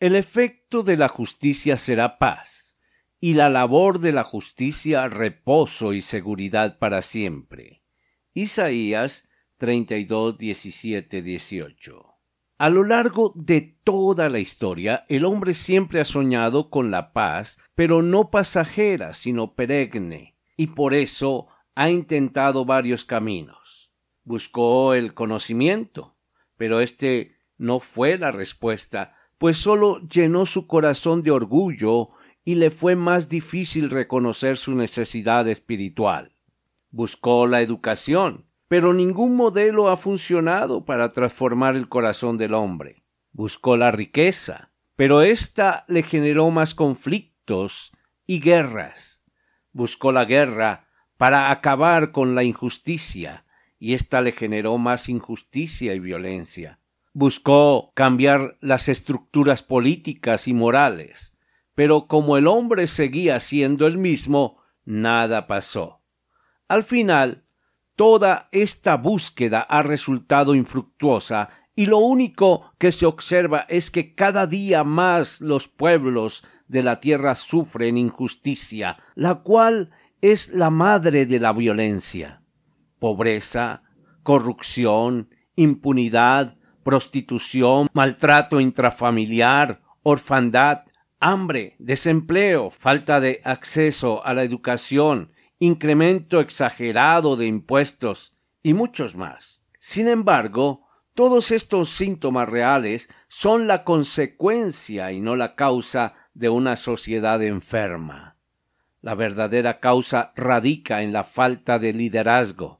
El efecto de la justicia será paz, y la labor de la justicia reposo y seguridad para siempre. Isaías 32, 17, 18. A lo largo de toda la historia, el hombre siempre ha soñado con la paz, pero no pasajera, sino peregne, y por eso ha intentado varios caminos. Buscó el conocimiento, pero este no fue la respuesta, pues sólo llenó su corazón de orgullo y le fue más difícil reconocer su necesidad espiritual. Buscó la educación, pero ningún modelo ha funcionado para transformar el corazón del hombre. Buscó la riqueza, pero ésta le generó más conflictos y guerras. Buscó la guerra para acabar con la injusticia, y ésta le generó más injusticia y violencia buscó cambiar las estructuras políticas y morales, pero como el hombre seguía siendo el mismo, nada pasó. Al final, toda esta búsqueda ha resultado infructuosa y lo único que se observa es que cada día más los pueblos de la tierra sufren injusticia, la cual es la madre de la violencia. Pobreza, corrupción, impunidad, prostitución, maltrato intrafamiliar, orfandad, hambre, desempleo, falta de acceso a la educación, incremento exagerado de impuestos y muchos más. Sin embargo, todos estos síntomas reales son la consecuencia y no la causa de una sociedad enferma. La verdadera causa radica en la falta de liderazgo.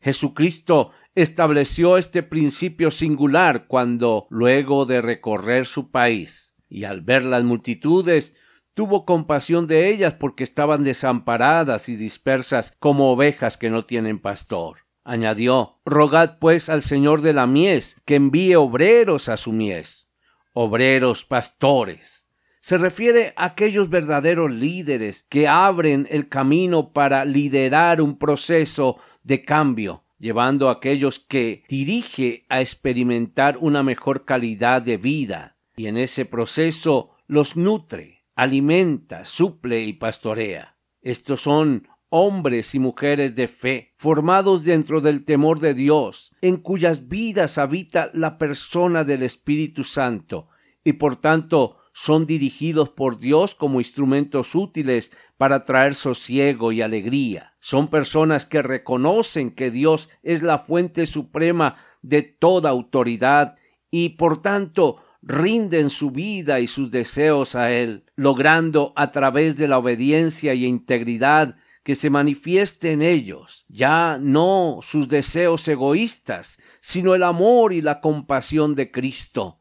Jesucristo estableció este principio singular cuando, luego de recorrer su país, y al ver las multitudes, tuvo compasión de ellas porque estaban desamparadas y dispersas como ovejas que no tienen pastor. Añadió Rogad pues al Señor de la mies que envíe obreros a su mies. Obreros pastores. Se refiere a aquellos verdaderos líderes que abren el camino para liderar un proceso de cambio, llevando a aquellos que dirige a experimentar una mejor calidad de vida, y en ese proceso los nutre, alimenta, suple y pastorea. Estos son hombres y mujeres de fe, formados dentro del temor de Dios, en cuyas vidas habita la persona del Espíritu Santo, y por tanto son dirigidos por Dios como instrumentos útiles para traer sosiego y alegría. Son personas que reconocen que Dios es la fuente suprema de toda autoridad y por tanto rinden su vida y sus deseos a Él, logrando a través de la obediencia y integridad que se manifieste en ellos, ya no sus deseos egoístas, sino el amor y la compasión de Cristo,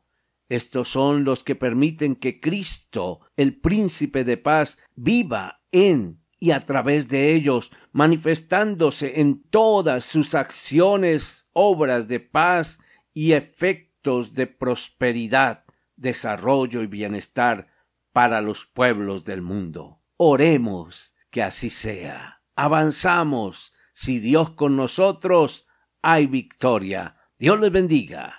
estos son los que permiten que Cristo, el príncipe de paz, viva en y a través de ellos, manifestándose en todas sus acciones, obras de paz y efectos de prosperidad, desarrollo y bienestar para los pueblos del mundo. Oremos que así sea. Avanzamos. Si Dios con nosotros, hay victoria. Dios les bendiga.